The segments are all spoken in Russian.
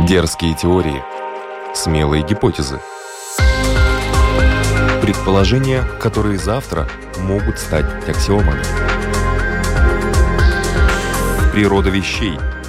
Дерзкие теории, смелые гипотезы. Предположения, которые завтра могут стать аксиомами. Природа вещей –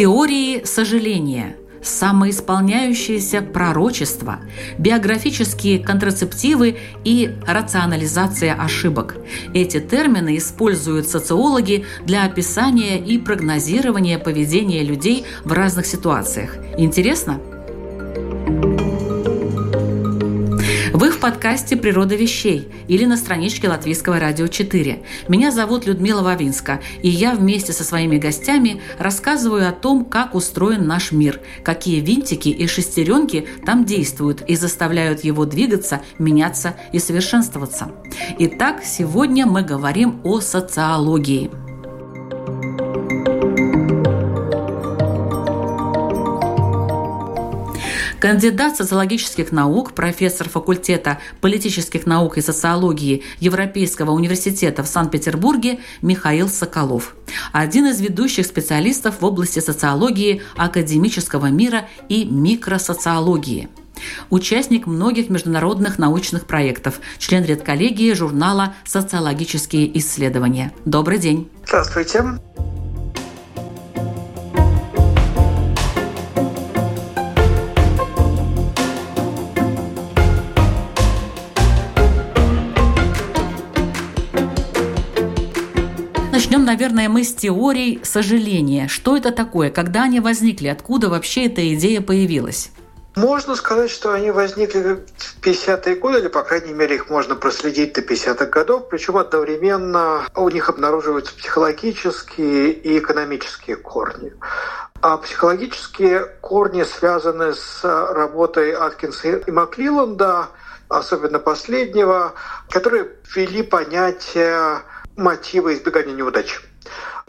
Теории сожаления, самоисполняющиеся пророчества, биографические контрацептивы и рационализация ошибок. Эти термины используют социологи для описания и прогнозирования поведения людей в разных ситуациях. Интересно? Вы в подкасте «Природа вещей» или на страничке Латвийского радио 4. Меня зовут Людмила Вавинска, и я вместе со своими гостями рассказываю о том, как устроен наш мир, какие винтики и шестеренки там действуют и заставляют его двигаться, меняться и совершенствоваться. Итак, сегодня мы говорим о социологии. Кандидат социологических наук, профессор факультета политических наук и социологии Европейского университета в Санкт-Петербурге Михаил Соколов. Один из ведущих специалистов в области социологии академического мира и микросоциологии. Участник многих международных научных проектов, член редколлегии журнала «Социологические исследования». Добрый день. Здравствуйте. Наверное, мы с теорий сожаления. Что это такое? Когда они возникли? Откуда вообще эта идея появилась? Можно сказать, что они возникли в 50-е годы, или, по крайней мере, их можно проследить до 50-х годов, причем одновременно у них обнаруживаются психологические и экономические корни. А психологические корни связаны с работой Аткинса и Маклиланда, особенно последнего, которые ввели понятие мотивы избегания неудач.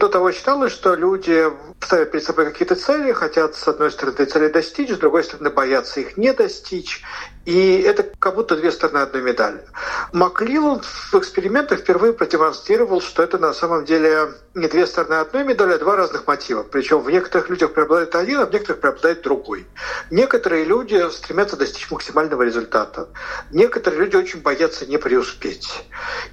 До того считалось, что люди ставят перед собой какие-то цели, хотят, с одной стороны, цели достичь, с другой стороны, боятся их не достичь. И это как будто две стороны одной медали. Маклиланд в экспериментах впервые продемонстрировал, что это на самом деле не две стороны одной медали, а два разных мотива. Причем в некоторых людях преобладает один, а в некоторых преобладает другой. Некоторые люди стремятся достичь максимального результата. Некоторые люди очень боятся не преуспеть.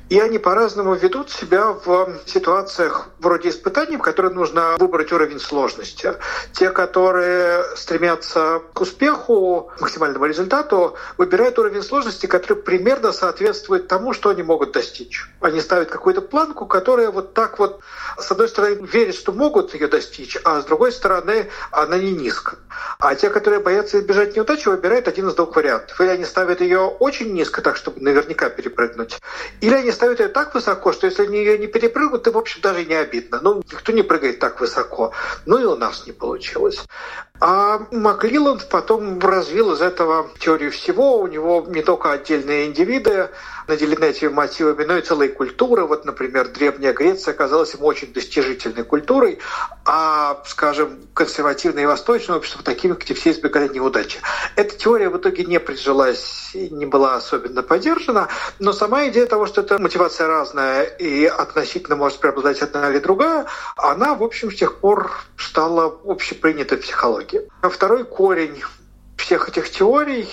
И они по-разному ведут себя в ситуациях вроде испытаний, в которых нужно выбрать уровень сложности. Те, которые стремятся к успеху, к максимальному результату, выбирают уровень сложности, который примерно соответствует тому, что они могут достичь. Они ставят какую-то планку, которая вот так вот, с одной стороны, верит, что могут ее достичь, а с другой стороны, она не низко. А те, которые боятся избежать неудачи, выбирают один из двух вариантов. Или они ставят ее очень низко, так, чтобы наверняка перепрыгнуть, или они ставят ее так высоко, что если они ее не перепрыгнут, то, в общем, даже не обидно. Ну, никто не прыгает так высоко. Ну и у нас не получилось. А Маклиланд потом развил из этого теорию всего. У него не только отдельные индивиды наделены этими мотивами, но и целые культуры. Вот, например, Древняя Греция оказалась ему очень достижительной культурой, а, скажем, консервативное и восточное общество такими, где все избегали неудачи. Эта теория в итоге не прижилась не была особенно поддержана, но сама идея того, что эта мотивация разная и относительно может преобладать одна или другая, она, в общем, с тех пор стала общепринятой в психологии второй корень всех этих теорий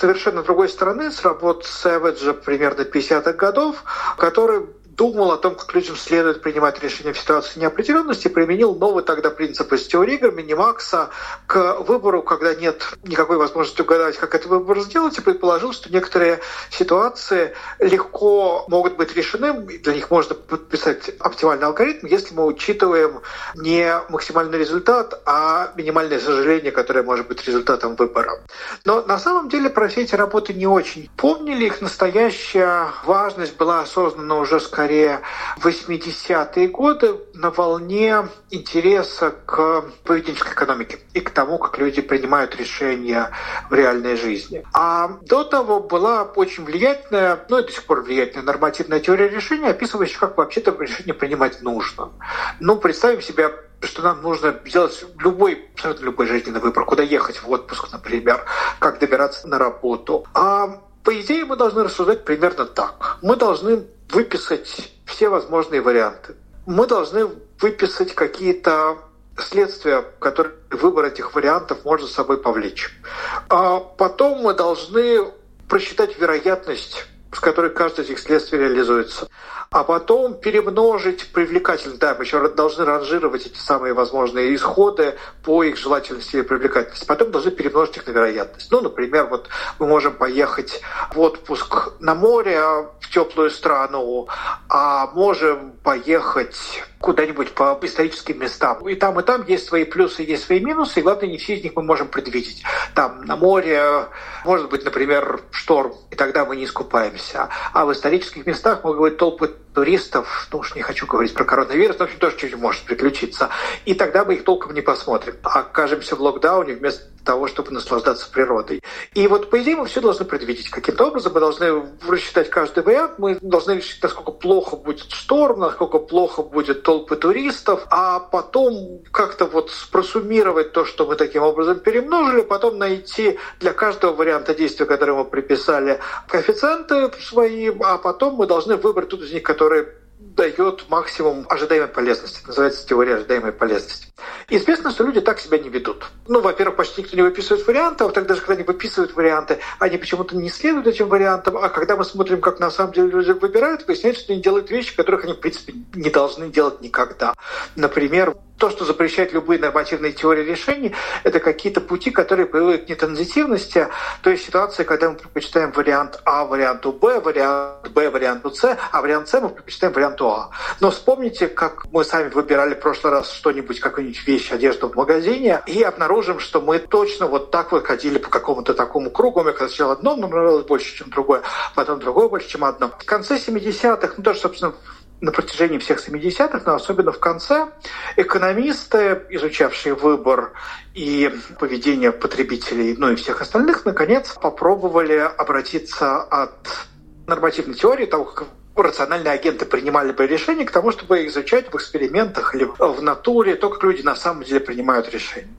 совершенно другой стороны с работ Сэвиджа примерно 50-х годов, который думал о том, как людям следует принимать решения в ситуации неопределенности, применил новый тогда принцип из теории игр Минимакса к выбору, когда нет никакой возможности угадать, как этот выбор сделать, и предположил, что некоторые ситуации легко могут быть решены, для них можно подписать оптимальный алгоритм, если мы учитываем не максимальный результат, а минимальное сожаление, которое может быть результатом выбора. Но на самом деле про все эти работы не очень помнили, их настоящая важность была осознана уже, скорее скорее 80-е годы на волне интереса к поведенческой экономике и к тому, как люди принимают решения в реальной жизни. А до того была очень влиятельная, ну и до сих пор влиятельная нормативная теория решения, описывающая, как вообще-то решение принимать нужно. Ну, представим себе что нам нужно сделать любой, абсолютно любой жизненный выбор, куда ехать в отпуск, например, как добираться на работу. А по идее мы должны рассуждать примерно так. Мы должны выписать все возможные варианты. Мы должны выписать какие-то следствия, которые выбор этих вариантов может собой повлечь. А потом мы должны просчитать вероятность, с которой каждое из этих следствий реализуется а потом перемножить привлекательность. Да, мы еще должны ранжировать эти самые возможные исходы по их желательности и привлекательности. Потом должны перемножить их на вероятность. Ну, например, вот мы можем поехать в отпуск на море в теплую страну, а можем поехать куда-нибудь по историческим местам. И там, и там есть свои плюсы, есть свои минусы, и главное, не все из них мы можем предвидеть. Там на море может быть, например, шторм, и тогда мы не искупаемся. А в исторических местах могут быть толпы туристов, ну уж не хочу говорить про коронавирус, но в общем тоже чуть-чуть может приключиться. И тогда мы их толком не посмотрим. Окажемся в локдауне вместо того, чтобы наслаждаться природой. И вот, по идее, мы все должны предвидеть. Каким-то образом мы должны рассчитать каждый вариант, мы должны решить, насколько плохо будет шторм, насколько плохо будет толпы туристов, а потом как-то вот просуммировать то, что мы таким образом перемножили, потом найти для каждого варианта действия, который мы приписали, коэффициенты свои, а потом мы должны выбрать тот из них, который дает максимум ожидаемой полезности. Называется теория ожидаемой полезности. И известно, что люди так себя не ведут. Ну, во-первых, почти никто не выписывает варианты, а во-вторых, даже когда они выписывают варианты, они почему-то не следуют этим вариантам, а когда мы смотрим, как на самом деле люди выбирают, выясняется, что они делают вещи, которых они, в принципе, не должны делать никогда. Например, то, что запрещает любые нормативные теории решений, это какие-то пути, которые приводят к нетранзитивности, то есть ситуация, когда мы предпочитаем вариант А варианту Б, вариант Б варианту С, а вариант С мы предпочитаем варианту А. Но вспомните, как мы сами выбирали в прошлый раз что-нибудь, какую-нибудь вещь, одежду в магазине, и обнаружим, что мы точно вот так вот ходили по какому-то такому кругу. Мне сначала одно нравилось больше, чем другое, потом другое больше, чем одно. В конце 70-х, ну тоже, собственно, на протяжении всех 70-х, но особенно в конце, экономисты, изучавшие выбор и поведение потребителей, ну и всех остальных, наконец попробовали обратиться от нормативной теории, того, как рациональные агенты принимали бы решения к тому, чтобы изучать в экспериментах или в натуре то, как люди на самом деле принимают решения.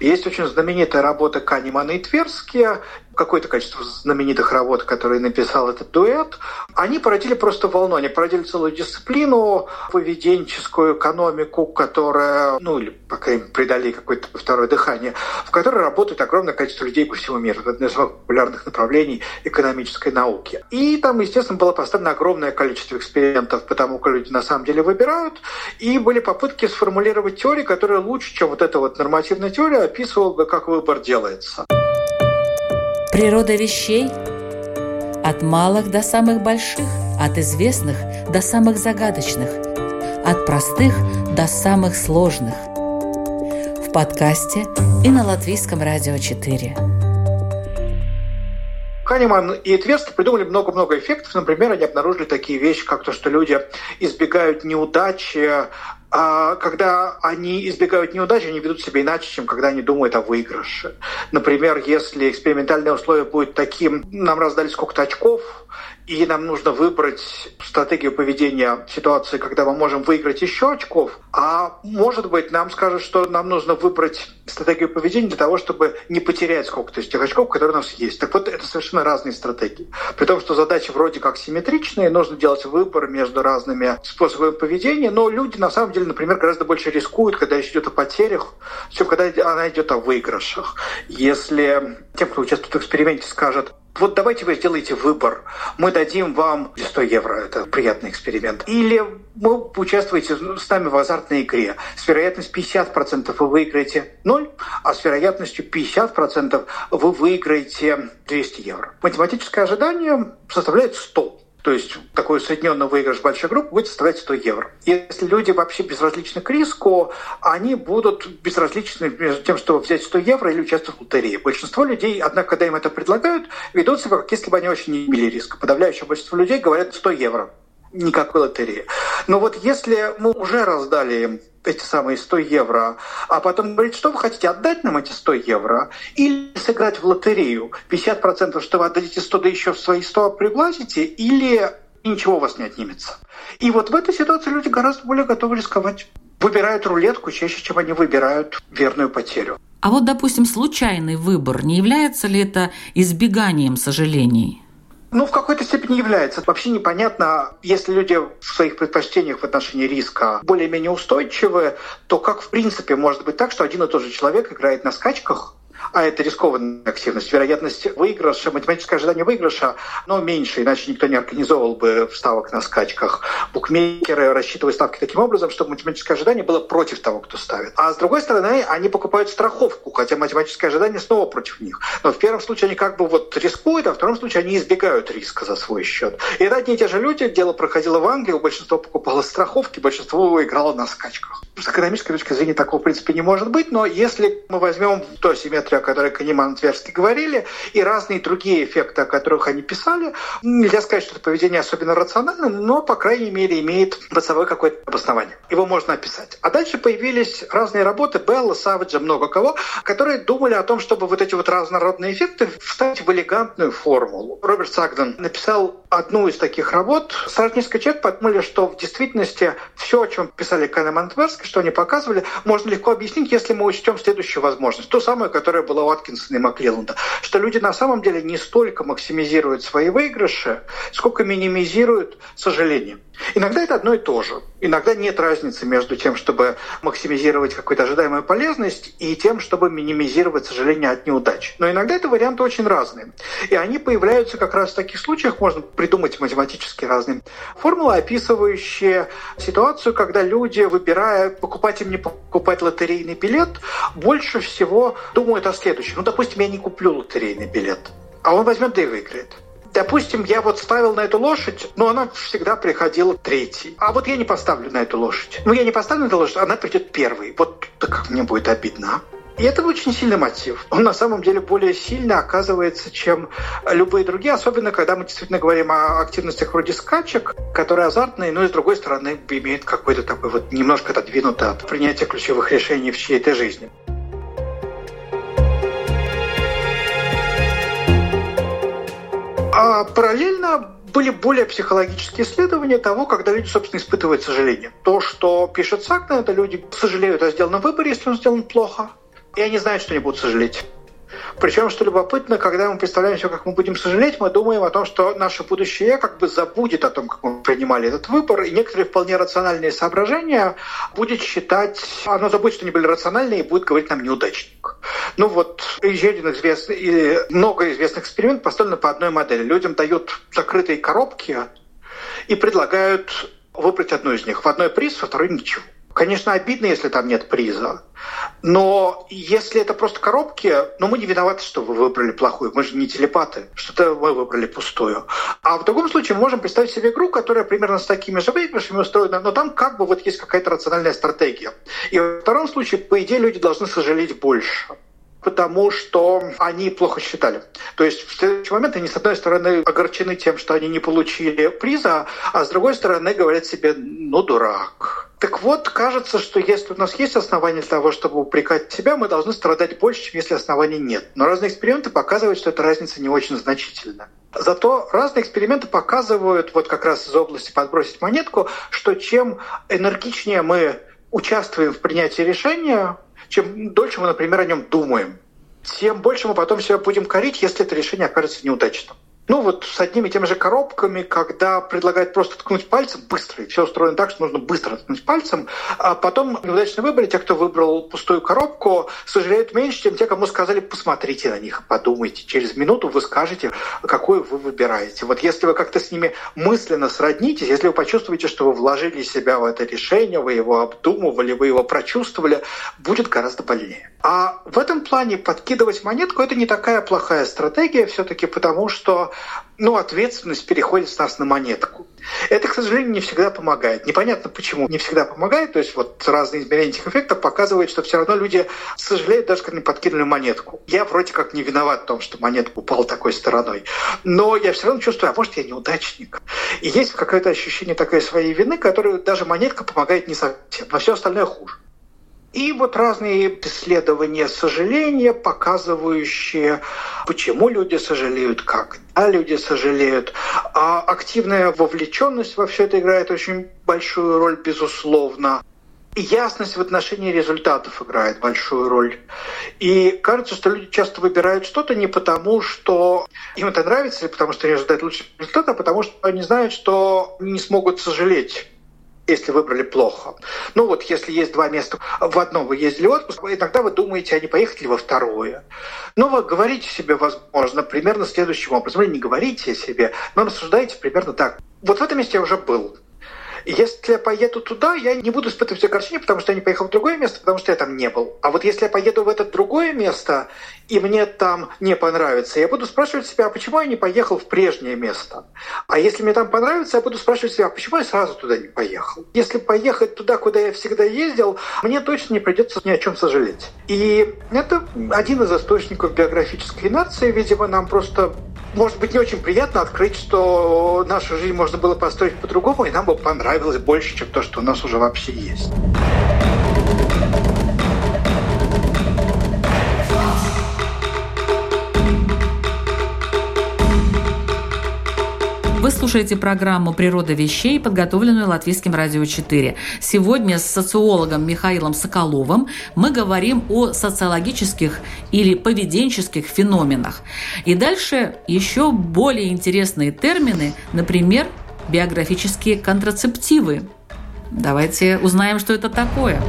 Есть очень знаменитая работа Канемана и Тверския какое-то количество знаменитых работ, которые написал этот дуэт, они породили просто волну, они породили целую дисциплину, поведенческую экономику, которая, ну или, по крайней мере, придали какое-то второе дыхание, в которой работает огромное количество людей по всему миру. Это одно из самых популярных направлений экономической науки. И там, естественно, было поставлено огромное количество экспериментов по тому, как люди на самом деле выбирают, и были попытки сформулировать теории, которые лучше, чем вот эта вот нормативная теория, описывала бы, как выбор делается. Природа вещей от малых до самых больших, от известных до самых загадочных, от простых до самых сложных. В подкасте и на Латвийском радио 4. Канеман и Тверски придумали много-много эффектов. Например, они обнаружили такие вещи, как то, что люди избегают неудачи, когда они избегают неудачи, они ведут себя иначе, чем когда они думают о выигрыше. Например, если экспериментальное условие будет таким, нам раздали сколько-то очков, и нам нужно выбрать стратегию поведения в ситуации, когда мы можем выиграть еще очков, а может быть нам скажут, что нам нужно выбрать стратегию поведения для того, чтобы не потерять сколько-то из тех очков, которые у нас есть. Так вот, это совершенно разные стратегии. При том, что задачи вроде как симметричные, нужно делать выбор между разными способами поведения, но люди на самом деле, например, гораздо больше рискуют, когда речь идет о потерях, чем когда она идет о выигрышах. Если тем, кто участвует в эксперименте, скажет, вот давайте вы сделаете выбор. Мы дадим вам 100 евро. Это приятный эксперимент. Или вы участвуете с нами в азартной игре. С вероятностью 50% вы выиграете 0, а с вероятностью 50% вы выиграете 200 евро. Математическое ожидание составляет 100. То есть такой усредненный выигрыш большой группы будет составлять 100 евро. Если люди вообще безразличны к риску, они будут безразличны между тем, чтобы взять 100 евро или участвовать в лотерее. Большинство людей, однако, когда им это предлагают, ведут себя, как если бы они очень не имели риска. Подавляющее большинство людей говорят 100 евро никакой лотереи. Но вот если мы уже раздали им эти самые 100 евро, а потом говорит, что вы хотите отдать нам эти 100 евро или сыграть в лотерею 50%, что вы отдадите 100, да еще в свои 100 пригласите, или ничего у вас не отнимется. И вот в этой ситуации люди гораздо более готовы рисковать. Выбирают рулетку чаще, чем они выбирают верную потерю. А вот, допустим, случайный выбор, не является ли это избеганием сожалений? Ну, в какой-то степени является. Вообще непонятно, если люди в своих предпочтениях в отношении риска более-менее устойчивы, то как в принципе может быть так, что один и тот же человек играет на скачках, а это рискованная активность. Вероятность выигрыша, математическое ожидание выигрыша, но меньше, иначе никто не организовывал бы ставок на скачках. Букмекеры рассчитывают ставки таким образом, чтобы математическое ожидание было против того, кто ставит. А с другой стороны, они покупают страховку, хотя математическое ожидание снова против них. Но в первом случае они как бы вот рискуют, а в втором случае они избегают риска за свой счет. И это одни и те же люди. Дело проходило в Англии, большинство покупало страховки, большинство играло на скачках. С экономической точки зрения такого в принципе не может быть, но если мы возьмем то о которой Канеман и Тверский говорили, и разные другие эффекты, о которых они писали. Нельзя сказать, что это поведение особенно рациональное, но, по крайней мере, имеет собой какое-то обоснование. Его можно описать. А дальше появились разные работы Белла, Саваджа, много кого, которые думали о том, чтобы вот эти вот разнородные эффекты вставить в элегантную формулу. Роберт Сагден написал одну из таких работ. Сразу несколько человек подумали, что в действительности все, о чем писали Канеман и Тверский, что они показывали, можно легко объяснить, если мы учтем следующую возможность. Ту самую, которая была у Аткинсона и Маклелланда, что люди на самом деле не столько максимизируют свои выигрыши, сколько минимизируют сожаление. Иногда это одно и то же. Иногда нет разницы между тем, чтобы максимизировать какую-то ожидаемую полезность и тем, чтобы минимизировать сожаление от неудач. Но иногда это варианты очень разные. И они появляются как раз в таких случаях, можно придумать математически разные формулы, описывающие ситуацию, когда люди, выбирая, покупать им не покупать лотерейный билет, больше всего думают о следующем. Ну, допустим, я не куплю лотерейный билет, а он возьмет да и выиграет. Допустим, я вот ставил на эту лошадь, но она всегда приходила третьей. А вот я не поставлю на эту лошадь. Ну, я не поставлю на эту лошадь, она придет первой. Вот так мне будет обидно, а? И это очень сильный мотив. Он на самом деле более сильно оказывается, чем любые другие, особенно когда мы действительно говорим о активностях вроде скачек, которые азартные, но и с другой стороны имеют какой-то такой вот немножко отодвинутый от принятия ключевых решений в чьей-то жизни. А параллельно были более психологические исследования того, когда люди, собственно, испытывают сожаление. То, что пишет Сакна, это люди сожалеют о сделанном выборе, если он сделан плохо, и они знают, что не будут сожалеть. Причем, что любопытно, когда мы представляем все, как мы будем сожалеть, мы думаем о том, что наше будущее как бы забудет о том, как мы принимали этот выбор, и некоторые вполне рациональные соображения будет считать, оно забудет, что они были рациональные, и будет говорить нам неудачник. Ну вот, еще один известный, и много известных экспериментов поставлены по одной модели. Людям дают закрытые коробки и предлагают выбрать одну из них. В одной приз, во второй ничего. Конечно, обидно, если там нет приза. Но если это просто коробки, ну мы не виноваты, что вы выбрали плохую. Мы же не телепаты. Что-то мы выбрали пустую. А в другом случае мы можем представить себе игру, которая примерно с такими же выигрышами устроена, но там как бы вот есть какая-то рациональная стратегия. И во втором случае, по идее, люди должны сожалеть больше потому что они плохо считали. То есть в следующий момент они, с одной стороны, огорчены тем, что они не получили приза, а с другой стороны говорят себе, ну, дурак. Так вот, кажется, что если у нас есть основания для того, чтобы упрекать себя, мы должны страдать больше, чем если оснований нет. Но разные эксперименты показывают, что эта разница не очень значительна. Зато разные эксперименты показывают, вот как раз из области подбросить монетку, что чем энергичнее мы участвуем в принятии решения, чем дольше мы, например, о нем думаем, тем больше мы потом себя будем корить, если это решение окажется неудачным. Ну вот с одними и теми же коробками, когда предлагают просто ткнуть пальцем быстро, и все устроено так, что нужно быстро ткнуть пальцем, а потом неудачно выбрали, те, кто выбрал пустую коробку, сожалеют меньше, чем те, кому сказали, посмотрите на них, подумайте. Через минуту вы скажете, какую вы выбираете. Вот если вы как-то с ними мысленно сроднитесь, если вы почувствуете, что вы вложили себя в это решение, вы его обдумывали, вы его прочувствовали, будет гораздо больнее. А в этом плане подкидывать монетку – это не такая плохая стратегия все-таки, потому что ну, ответственность переходит с нас на монетку. Это, к сожалению, не всегда помогает. Непонятно, почему не всегда помогает. То есть вот разные измерения этих эффектов показывают, что все равно люди сожалеют, даже когда не подкинули монетку. Я вроде как не виноват в том, что монетка упала такой стороной. Но я все равно чувствую, а может, я неудачник. И есть какое-то ощущение такой своей вины, которую даже монетка помогает не совсем. Но все остальное хуже. И вот разные исследования сожаления, показывающие, почему люди сожалеют, как а люди сожалеют. А активная вовлеченность во все это играет очень большую роль, безусловно. И ясность в отношении результатов играет большую роль. И кажется, что люди часто выбирают что-то не потому, что им это нравится, или потому что они ожидают лучшего результата, а потому что они знают, что не смогут сожалеть если выбрали плохо. Ну вот, если есть два места, в одно вы ездили в отпуск, иногда вы думаете, а не поехать ли во второе. Ну, вы говорите себе, возможно, примерно следующим образом. Или не говорите себе, но рассуждаете примерно так. Вот в этом месте я уже был. Если я поеду туда, я не буду испытывать огорчение, потому что я не поехал в другое место, потому что я там не был. А вот если я поеду в это другое место, и мне там не понравится, я буду спрашивать себя, а почему я не поехал в прежнее место? А если мне там понравится, я буду спрашивать себя, а почему я сразу туда не поехал? Если поехать туда, куда я всегда ездил, мне точно не придется ни о чем сожалеть. И это один из источников биографической нации. Видимо, нам просто может быть, не очень приятно открыть, что нашу жизнь можно было построить по-другому, и нам бы понравилось больше, чем то, что у нас уже вообще есть. Вы слушаете программу «Природа вещей», подготовленную Латвийским радио 4. Сегодня с социологом Михаилом Соколовым мы говорим о социологических или поведенческих феноменах. И дальше еще более интересные термины, например, биографические контрацептивы. Давайте узнаем, что это такое.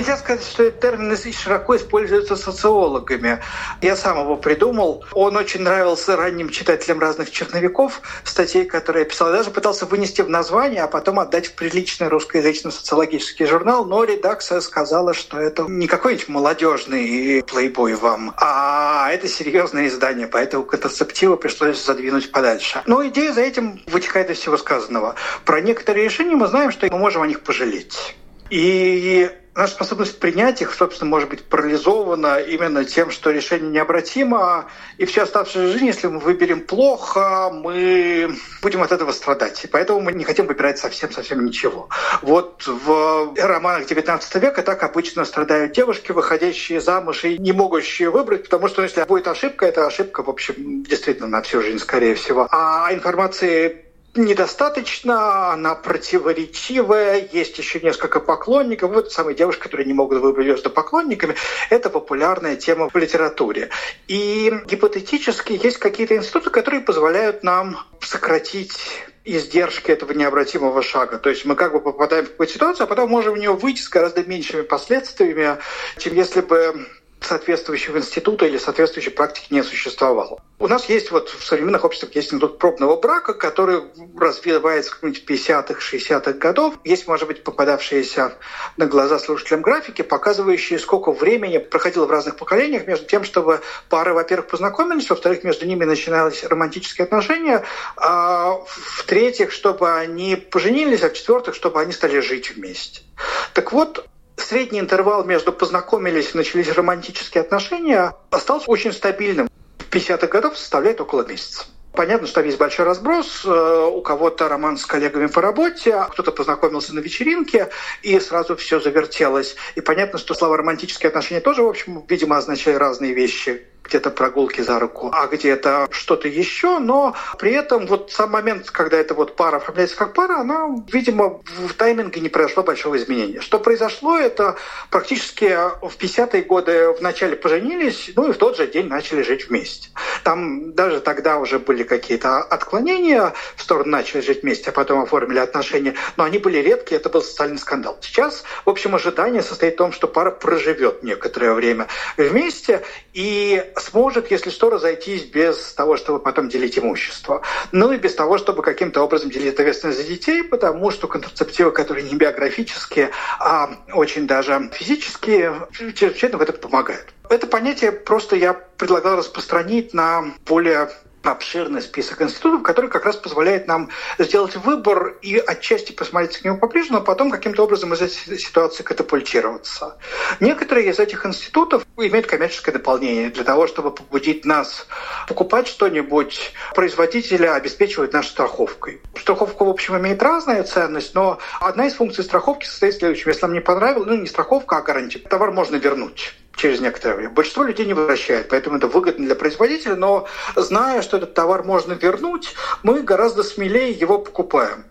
Нельзя сказать, что этот термин широко используется социологами. Я сам его придумал. Он очень нравился ранним читателям разных черновиков, статей, которые я писал. Я даже пытался вынести в название, а потом отдать в приличный русскоязычный социологический журнал, но редакция сказала, что это не какой-нибудь молодежный плейбой вам, а это серьезное издание, поэтому контрацептивы пришлось задвинуть подальше. Но идея за этим вытекает из всего сказанного. Про некоторые решения мы знаем, что мы можем о них пожалеть. И наша способность принять их, собственно, может быть парализована именно тем, что решение необратимо, и всю оставшуюся жизнь, если мы выберем плохо, мы будем от этого страдать. И поэтому мы не хотим выбирать совсем-совсем ничего. Вот в романах XIX века так обычно страдают девушки, выходящие замуж и не могущие выбрать, потому что если будет ошибка, это ошибка, в общем, действительно на всю жизнь, скорее всего. А информации недостаточно, она противоречивая, есть еще несколько поклонников. Вот самые девушки, которые не могут выбрать между поклонниками, это популярная тема в литературе. И гипотетически есть какие-то институты, которые позволяют нам сократить издержки этого необратимого шага. То есть мы как бы попадаем в какую-то ситуацию, а потом можем в нее выйти с гораздо меньшими последствиями, чем если бы соответствующего института или соответствующей практики не существовало. У нас есть вот в современных обществах есть институт пробного брака, который развивается в 50-х, 60-х годов. Есть, может быть, попадавшиеся на глаза слушателям графики, показывающие, сколько времени проходило в разных поколениях между тем, чтобы пары, во-первых, познакомились, во-вторых, между ними начинались романтические отношения, а в-третьих, чтобы они поженились, а в-четвертых, чтобы они стали жить вместе. Так вот, средний интервал между познакомились и начались романтические отношения остался очень стабильным. В 50-х годов составляет около месяца. Понятно, что есть большой разброс. Э, у кого-то роман с коллегами по работе, кто-то познакомился на вечеринке, и сразу все завертелось. И понятно, что слова «романтические отношения» тоже, в общем, видимо, означают разные вещи где-то прогулки за руку, а где-то что-то еще, но при этом вот сам момент, когда эта вот пара оформляется как пара, она, видимо, в тайминге не произошло большого изменения. Что произошло, это практически в 50-е годы вначале поженились, ну и в тот же день начали жить вместе. Там даже тогда уже были какие-то отклонения в сторону начали жить вместе, а потом оформили отношения, но они были редкие, это был социальный скандал. Сейчас, в общем, ожидание состоит в том, что пара проживет некоторое время вместе, и сможет, если что, разойтись без того, чтобы потом делить имущество. Ну и без того, чтобы каким-то образом делить ответственность за детей, потому что контрацептивы, которые не биографические, а очень даже физические, чрезвычайно в этом помогают. Это понятие просто я предлагал распространить на более обширный список институтов, который как раз позволяет нам сделать выбор и отчасти посмотреть к нему поближе, но потом каким-то образом из этой ситуации катапультироваться. Некоторые из этих институтов имеют коммерческое дополнение для того, чтобы побудить нас покупать что-нибудь. Производителя обеспечивают нашей страховкой. Страховка, в общем, имеет разную ценность, но одна из функций страховки состоит в следующем. Если нам не понравилось, ну не страховка, а гарантия, товар можно вернуть через некоторое время. Большинство людей не возвращает, поэтому это выгодно для производителя, но зная, что этот товар можно вернуть, мы гораздо смелее его покупаем.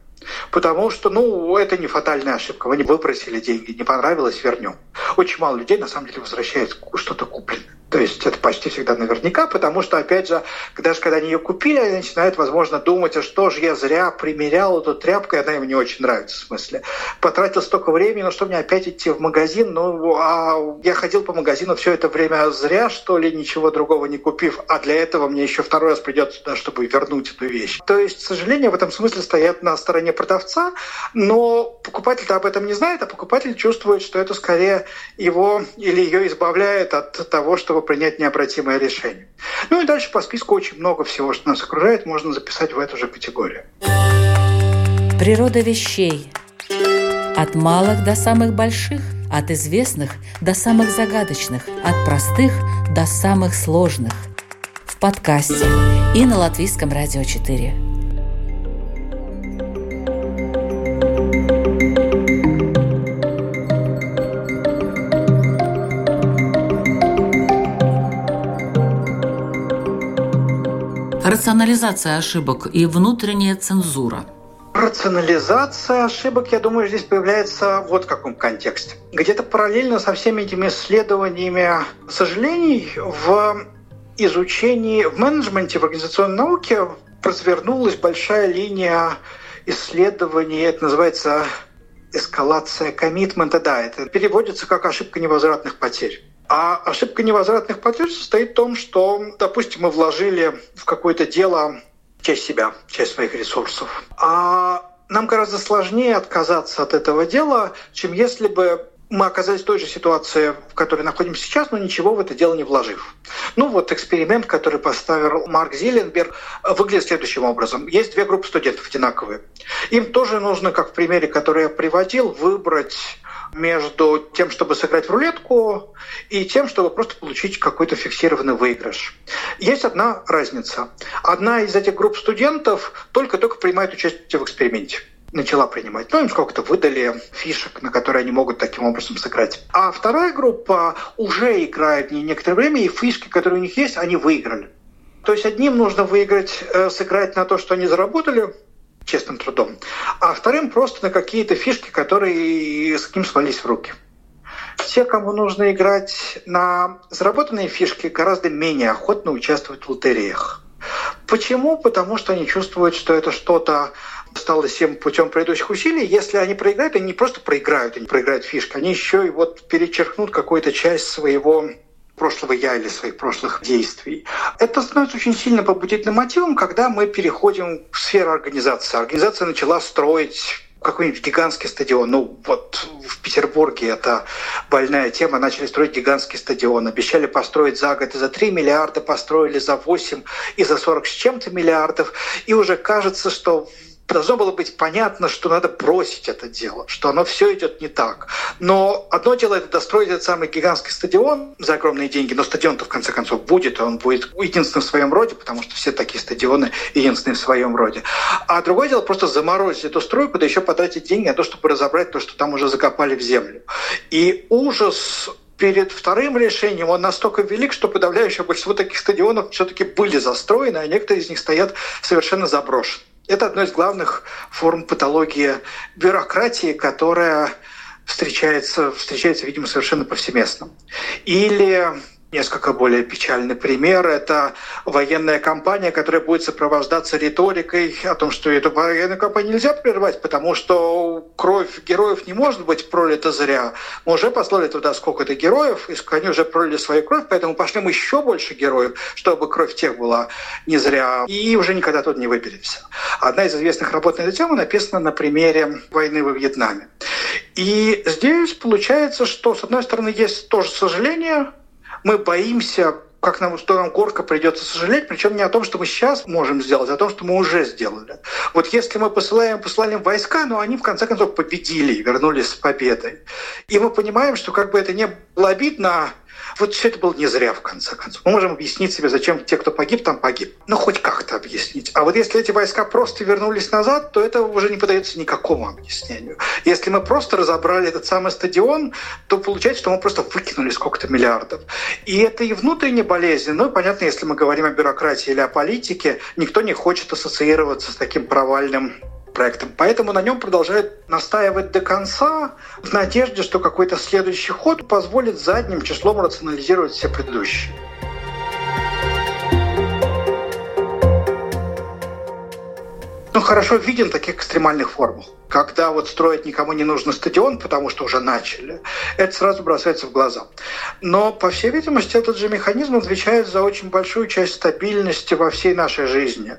Потому что, ну, это не фатальная ошибка. Вы не выбросили деньги, не понравилось, вернем. Очень мало людей, на самом деле, возвращают что-то купленное. То есть это почти всегда наверняка, потому что, опять же, даже когда они ее купили, они начинают, возможно, думать, а что же я зря примерял эту тряпку, и она им не очень нравится, в смысле. Потратил столько времени, но что мне опять идти в магазин? Ну, а я ходил по магазину все это время зря, что ли, ничего другого не купив, а для этого мне еще второй раз придется туда, чтобы вернуть эту вещь. То есть, к сожалению, в этом смысле стоят на стороне продавца, но покупатель-то об этом не знает, а покупатель чувствует, что это скорее его или ее избавляет от того, чтобы чтобы принять необратимое решение. Ну и дальше по списку очень много всего, что нас окружает, можно записать в эту же категорию. Природа вещей. От малых до самых больших, от известных до самых загадочных, от простых до самых сложных. В подкасте и на Латвийском радио 4. Рационализация ошибок и внутренняя цензура. Рационализация ошибок, я думаю, здесь появляется вот в каком контексте. Где-то параллельно со всеми этими исследованиями сожалений в изучении, в менеджменте, в организационной науке развернулась большая линия исследований, это называется эскалация коммитмента, да, это переводится как ошибка невозвратных потерь. А ошибка невозвратных потерь состоит в том, что, допустим, мы вложили в какое-то дело часть себя, часть своих ресурсов. А нам гораздо сложнее отказаться от этого дела, чем если бы мы оказались в той же ситуации, в которой находимся сейчас, но ничего в это дело не вложив. Ну вот эксперимент, который поставил Марк Зиленберг, выглядит следующим образом. Есть две группы студентов одинаковые. Им тоже нужно, как в примере, который я приводил, выбрать между тем, чтобы сыграть в рулетку, и тем, чтобы просто получить какой-то фиксированный выигрыш. Есть одна разница. Одна из этих групп студентов только-только принимает участие в эксперименте начала принимать. Ну, им сколько-то выдали фишек, на которые они могут таким образом сыграть. А вторая группа уже играет не некоторое время, и фишки, которые у них есть, они выиграли. То есть одним нужно выиграть, э, сыграть на то, что они заработали, честным трудом, а вторым просто на какие-то фишки, которые с ним свались в руки. Те, кому нужно играть на заработанные фишки, гораздо менее охотно участвуют в лотереях. Почему? Потому что они чувствуют, что это что-то стало всем путем предыдущих усилий. Если они проиграют, они не просто проиграют, они проиграют фишки, они еще и вот перечеркнут какую-то часть своего прошлого я или своих прошлых действий. Это становится очень сильно побудительным мотивом, когда мы переходим в сферу организации. Организация начала строить какой-нибудь гигантский стадион. Ну, вот в Петербурге это больная тема. Начали строить гигантский стадион. Обещали построить за год и за 3 миллиарда, построили за 8 и за 40 с чем-то миллиардов. И уже кажется, что должно было быть понятно, что надо бросить это дело, что оно все идет не так. Но одно дело это достроить этот самый гигантский стадион за огромные деньги, но стадион-то в конце концов будет, и он будет единственным в своем роде, потому что все такие стадионы единственные в своем роде. А другое дело просто заморозить эту стройку, да еще потратить деньги на то, чтобы разобрать то, что там уже закопали в землю. И ужас перед вторым решением он настолько велик, что подавляющее большинство таких стадионов все-таки были застроены, а некоторые из них стоят совершенно заброшены. Это одно из главных форм патологии бюрократии, которая встречается, встречается, видимо, совершенно повсеместно. Или Несколько более печальный пример – это военная кампания, которая будет сопровождаться риторикой о том, что эту военную кампанию нельзя прервать, потому что кровь героев не может быть пролита зря. Мы уже послали туда сколько-то героев, и они уже пролили свою кровь, поэтому пошлем еще больше героев, чтобы кровь тех была не зря, и уже никогда тут не выберемся. Одна из известных работ на эту тему написана на примере войны во Вьетнаме. И здесь получается, что, с одной стороны, есть тоже сожаление, мы боимся как нам, что нам горько придется сожалеть, причем не о том, что мы сейчас можем сделать, а о том, что мы уже сделали. Вот если мы посылаем, посылали войска, но они в конце концов победили, вернулись с победой. И мы понимаем, что как бы это не было обидно, вот все это было не зря, в конце концов. Мы можем объяснить себе, зачем те, кто погиб, там погиб. Ну, хоть как-то объяснить. А вот если эти войска просто вернулись назад, то это уже не подается никакому объяснению. Если мы просто разобрали этот самый стадион, то получается, что мы просто выкинули сколько-то миллиардов. И это и внутренняя болезнь. Ну, понятно, если мы говорим о бюрократии или о политике, никто не хочет ассоциироваться с таким провальным проектом. Поэтому на нем продолжают настаивать до конца в надежде, что какой-то следующий ход позволит задним числом рационализировать все предыдущие. Хорошо виден в таких экстремальных формах когда вот строить никому не нужно стадион, потому что уже начали, это сразу бросается в глаза. Но, по всей видимости, этот же механизм отвечает за очень большую часть стабильности во всей нашей жизни.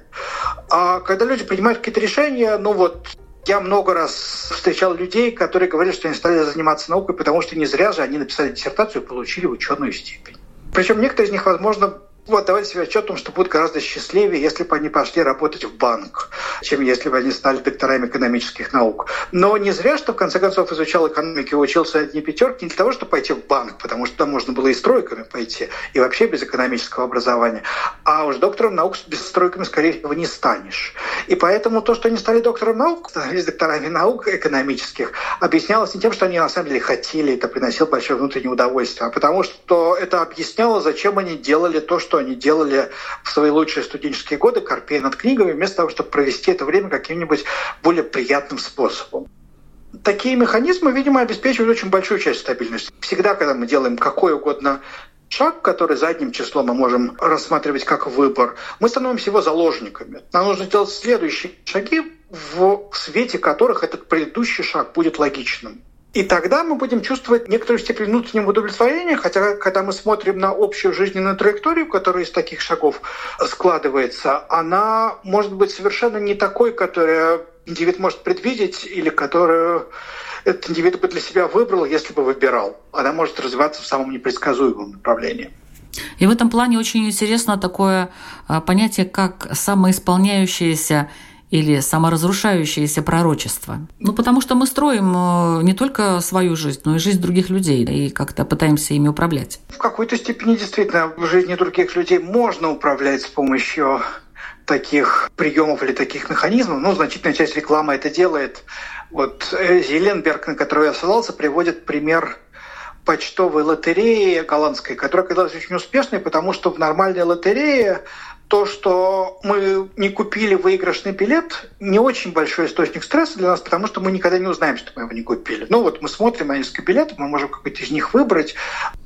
А когда люди принимают какие-то решения, ну вот я много раз встречал людей, которые говорят, что они стали заниматься наукой, потому что не зря же они написали диссертацию и получили ученую степень. Причем некоторые из них, возможно, вот отдавать себе отчет о том, что будут гораздо счастливее, если бы они пошли работать в банк, чем если бы они стали докторами экономических наук. Но не зря, что в конце концов изучал экономику и учился одни пятерки не для того, чтобы пойти в банк, потому что там можно было и стройками пойти, и вообще без экономического образования. А уж доктором наук без стройками, скорее всего, не станешь. И поэтому то, что они стали доктором наук, становились докторами наук экономических, объяснялось не тем, что они на самом деле хотели, это приносило большое внутреннее удовольствие, а потому что это объясняло, зачем они делали то, что они делали в свои лучшие студенческие годы, корпея над книгами, вместо того, чтобы провести это время каким-нибудь более приятным способом. Такие механизмы, видимо, обеспечивают очень большую часть стабильности. Всегда, когда мы делаем какой угодно шаг, который задним числом мы можем рассматривать как выбор, мы становимся его заложниками. Нам нужно сделать следующие шаги, в свете которых этот предыдущий шаг будет логичным. И тогда мы будем чувствовать некоторую степень внутреннего удовлетворения, хотя когда мы смотрим на общую жизненную траекторию, которая из таких шагов складывается, она может быть совершенно не такой, которую индивид может предвидеть или которую этот индивид бы для себя выбрал, если бы выбирал. Она может развиваться в самом непредсказуемом направлении. И в этом плане очень интересно такое а, понятие, как самоисполняющееся или саморазрушающееся пророчество. Ну, потому что мы строим э, не только свою жизнь, но и жизнь других людей, и как-то пытаемся ими управлять. В какой-то степени действительно в жизни других людей можно управлять с помощью таких приемов или таких механизмов. Ну, значительная часть рекламы это делает. Вот э, Зеленберг, на которую я ссылался, приводит пример почтовой лотереи голландской, которая оказалась очень успешной, потому что в нормальной лотерее то, что мы не купили выигрышный билет, не очень большой источник стресса для нас, потому что мы никогда не узнаем, что мы его не купили. Ну вот мы смотрим на несколько билетов, мы можем какой-то из них выбрать.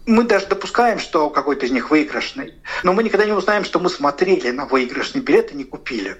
Мы даже допускаем, что какой-то из них выигрышный, но мы никогда не узнаем, что мы смотрели на выигрышный билет и не купили.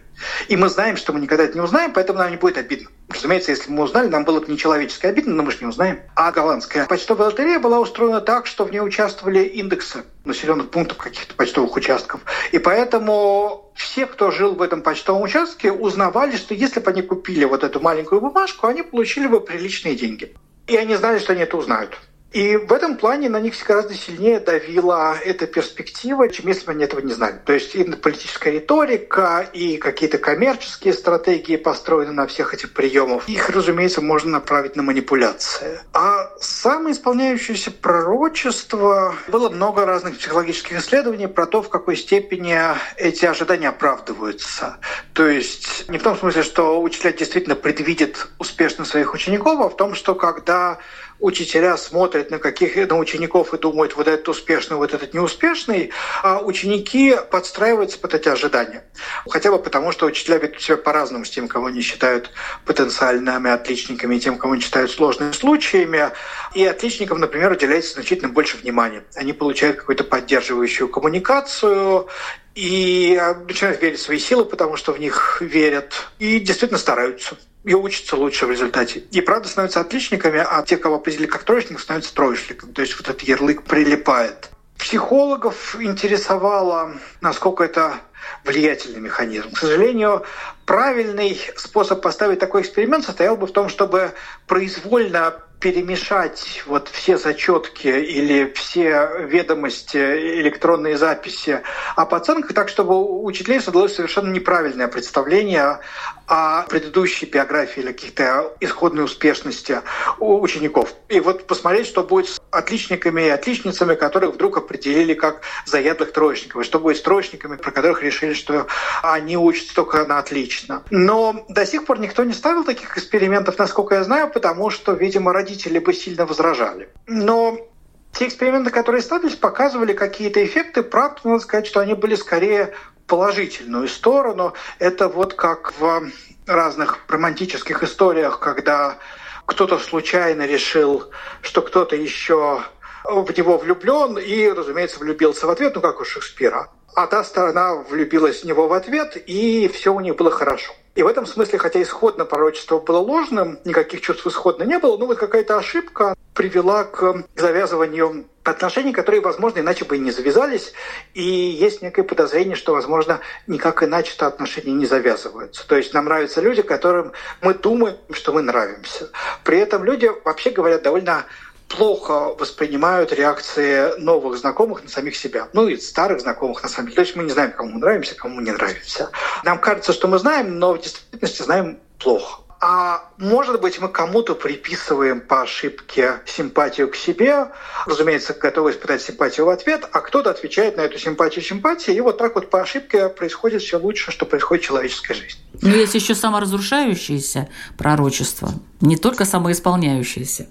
И мы знаем, что мы никогда это не узнаем, поэтому нам не будет обидно. Разумеется, если мы узнали, нам было бы нечеловечески обидно, но мы же не узнаем. А голландская почтовая лотерея была устроена так, что в ней участвовали индексы населенных пунктов каких-то почтовых участков. И поэтому все, кто жил в этом почтовом участке, узнавали, что если бы они купили вот эту маленькую бумажку, они получили бы приличные деньги. И они знали, что они это узнают. И в этом плане на них гораздо сильнее давила эта перспектива, чем если бы они этого не знали. То есть и политическая риторика, и какие-то коммерческие стратегии построены на всех этих приемах. Их, разумеется, можно направить на манипуляции. А самое исполняющееся пророчество... Было много разных психологических исследований про то, в какой степени эти ожидания оправдываются. То есть не в том смысле, что учителя действительно предвидят успешно своих учеников, а в том, что когда учителя смотрят на каких на учеников и думают, вот этот успешный, вот этот неуспешный, а ученики подстраиваются под эти ожидания. Хотя бы потому, что учителя ведут себя по-разному с тем, кого они считают потенциальными отличниками, и тем, кого они считают сложными случаями. И отличникам, например, уделяется значительно больше внимания. Они получают какую-то поддерживающую коммуникацию, и начинают верить в свои силы, потому что в них верят, и действительно стараются и учатся лучше в результате. И правда становятся отличниками, а те, кого определили как троечник, становятся троечниками. То есть вот этот ярлык прилипает. Психологов интересовало, насколько это влиятельный механизм. К сожалению, правильный способ поставить такой эксперимент состоял бы в том, чтобы произвольно перемешать вот все зачетки или все ведомости, электронные записи об оценках так, чтобы у учителей создалось совершенно неправильное представление о предыдущей биографии или каких-то исходной успешности у учеников. И вот посмотреть, что будет с отличниками и отличницами, которых вдруг определили как заядлых троечников, и что будет с троечниками, про которых решили, что они учатся только на отлично. Но до сих пор никто не ставил таких экспериментов, насколько я знаю, потому что, видимо, родители бы сильно возражали. Но те эксперименты, которые ставились, показывали какие-то эффекты. Правда, надо сказать, что они были скорее положительную сторону. Это вот как в разных романтических историях, когда кто-то случайно решил, что кто-то еще в него влюблен и, разумеется, влюбился в ответ, ну как у Шекспира. А та сторона влюбилась в него в ответ, и все у них было хорошо. И в этом смысле, хотя исходно пророчество было ложным, никаких чувств исходно не было, но вот какая-то ошибка привела к завязыванию отношений, которые, возможно, иначе бы и не завязались. И есть некое подозрение, что, возможно, никак иначе-то отношения не завязываются. То есть нам нравятся люди, которым мы думаем, что мы нравимся. При этом люди, вообще говорят, довольно плохо воспринимают реакции новых знакомых на самих себя. Ну и старых знакомых на деле. То есть мы не знаем, кому нравимся, кому не нравимся. Нам кажется, что мы знаем, но в действительности знаем плохо. А может быть, мы кому-то приписываем по ошибке симпатию к себе, разумеется, готовы испытать симпатию в ответ, а кто-то отвечает на эту симпатию симпатии, и вот так вот по ошибке происходит все лучше, что происходит в человеческой жизни. Но есть еще саморазрушающееся пророчество, не только самоисполняющееся.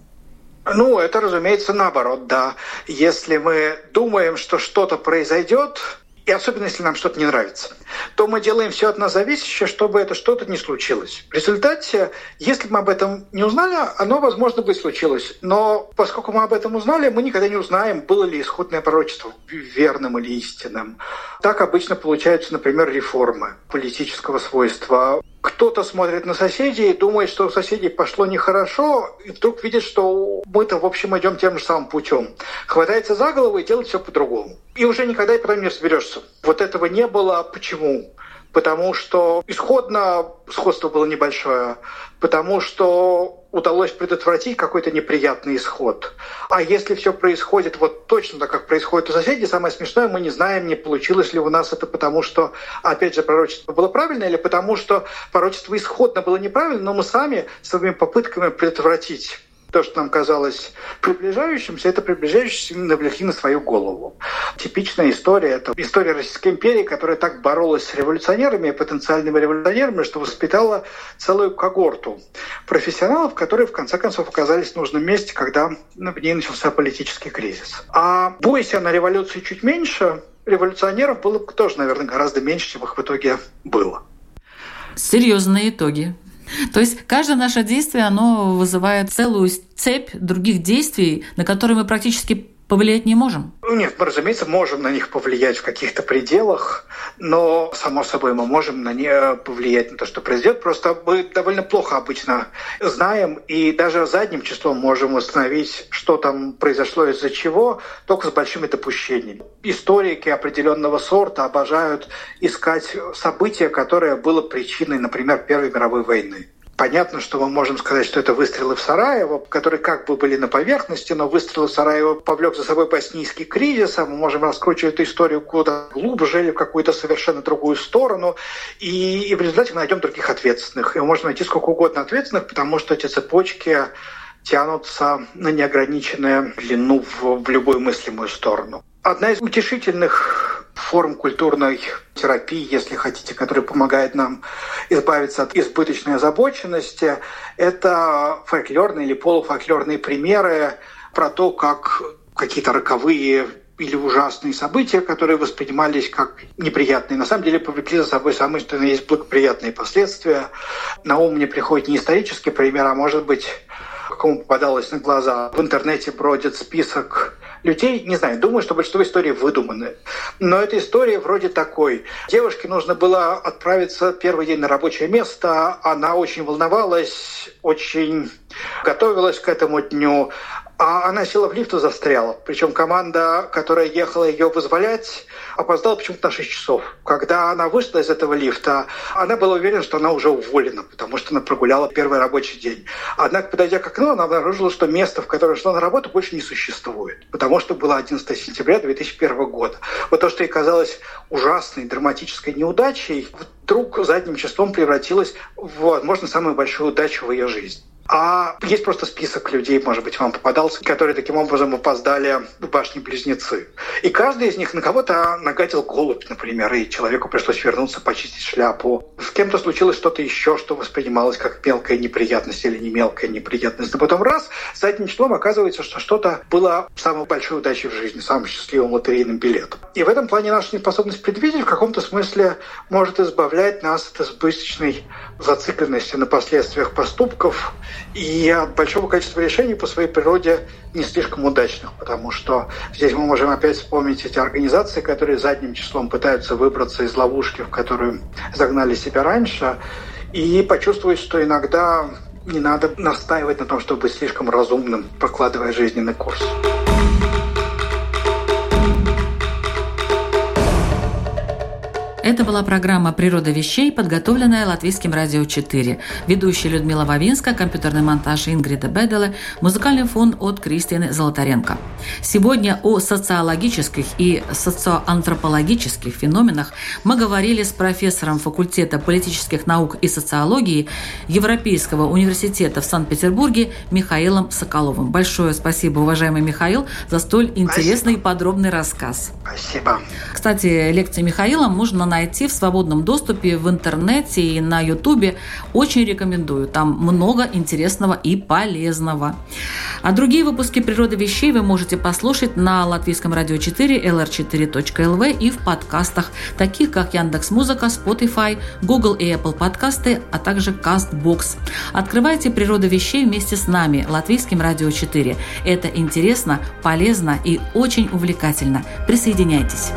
Ну, это, разумеется, наоборот, да. Если мы думаем, что что-то произойдет, и особенно если нам что-то не нравится, то мы делаем все от нас зависящее, чтобы это что-то не случилось. В результате, если мы об этом не узнали, оно, возможно, бы случилось. Но поскольку мы об этом узнали, мы никогда не узнаем, было ли исходное пророчество верным или истинным. Так обычно получаются, например, реформы политического свойства кто-то смотрит на соседей и думает, что у соседей пошло нехорошо, и вдруг видит, что мы-то, в общем, идем тем же самым путем. Хватается за голову и делает все по-другому. И уже никогда потом не разберешься. Вот этого не было. Почему? Потому что исходно сходство было небольшое, потому что удалось предотвратить какой-то неприятный исход. А если все происходит вот точно так, как происходит у соседей, самое смешное, мы не знаем, не получилось ли у нас это потому, что, опять же, пророчество было правильно, или потому, что пророчество исходно было неправильно, но мы сами своими попытками предотвратить то, что нам казалось приближающимся, это приближающимся навлекли на свою голову. Типичная история – это история Российской империи, которая так боролась с революционерами и потенциальными революционерами, что воспитала целую когорту профессионалов, которые в конце концов оказались в нужном месте, когда в ней начался политический кризис. А бойся на революции чуть меньше, революционеров было бы тоже, наверное, гораздо меньше, чем их в итоге было. Серьезные итоги. То есть каждое наше действие, оно вызывает целую цепь других действий, на которые мы практически повлиять не можем? Ну, нет, мы, разумеется, можем на них повлиять в каких-то пределах, но, само собой, мы можем на них повлиять на то, что произойдет. Просто мы довольно плохо обычно знаем, и даже задним числом можем установить, что там произошло из-за чего, только с большими допущениями. Историки определенного сорта обожают искать события, которое было причиной, например, Первой мировой войны. Понятно, что мы можем сказать, что это выстрелы в Сараево, которые как бы были на поверхности, но выстрелы в Сараево повлек за собой боснийский кризис, а мы можем раскручивать эту историю куда глубже или в какую-то совершенно другую сторону, и, и в результате мы найдем других ответственных. И мы можем найти сколько угодно ответственных, потому что эти цепочки тянутся на неограниченную длину в, в любую мыслимую сторону. Одна из утешительных форм культурной терапии, если хотите, которая помогает нам избавиться от избыточной озабоченности. Это фольклорные или полуфольклорные примеры про то, как какие-то роковые или ужасные события, которые воспринимались как неприятные, на самом деле повлекли за собой самые, что есть благоприятные последствия. На ум мне приходит не исторический пример, а может быть, кому попадалось на глаза. В интернете бродит список людей, не знаю, думаю, что большинство историй выдуманы. Но эта история вроде такой. Девушке нужно было отправиться первый день на рабочее место. Она очень волновалась, очень готовилась к этому дню. А она села в лифт и застряла. Причем команда, которая ехала ее вызволять, опоздала почему-то на 6 часов. Когда она вышла из этого лифта, она была уверена, что она уже уволена, потому что она прогуляла первый рабочий день. Однако, подойдя к окну, она обнаружила, что место, в которое шла на работу, больше не существует, потому что было 11 сентября 2001 года. Вот то, что ей казалось ужасной, драматической неудачей, вдруг задним числом превратилось в, возможно, самую большую удачу в ее жизни. А есть просто список людей, может быть, вам попадался, которые таким образом опоздали в башни-близнецы. И каждый из них на кого-то нагадил голубь, например, и человеку пришлось вернуться, почистить шляпу. С кем-то случилось что-то еще, что воспринималось как мелкая неприятность или не мелкая неприятность. Но потом раз, этим числом оказывается, что что-то было самой большой удачей в жизни, самым счастливым лотерейным билетом. И в этом плане наша неспособность предвидеть в каком-то смысле может избавлять нас от избыточной зацикленности на последствиях поступков и от большого количества решений по своей природе не слишком удачных, потому что здесь мы можем опять вспомнить эти организации, которые задним числом пытаются выбраться из ловушки, в которую загнали себя раньше, и почувствовать, что иногда не надо настаивать на том, чтобы быть слишком разумным, прокладывая жизненный курс. Это была программа «Природа вещей», подготовленная Латвийским радио 4. Ведущая Людмила Вавинска, компьютерный монтаж Ингрида Беделе, музыкальный фон от Кристины Золотаренко. Сегодня о социологических и социоантропологических феноменах мы говорили с профессором факультета политических наук и социологии Европейского университета в Санкт-Петербурге Михаилом Соколовым. Большое спасибо, уважаемый Михаил, за столь интересный и подробный рассказ. Спасибо. Кстати, лекции Михаила можно найти в свободном доступе в интернете и на ютубе. Очень рекомендую. Там много интересного и полезного. А другие выпуски «Природы вещей» вы можете послушать на Латвийском радио 4, lr4.lv и в подкастах, таких как Яндекс Музыка, Spotify, Google и Apple подкасты, а также CastBox. Открывайте «Природу вещей» вместе с нами, Латвийским радио 4. Это интересно, полезно и очень увлекательно. Присоединяйтесь.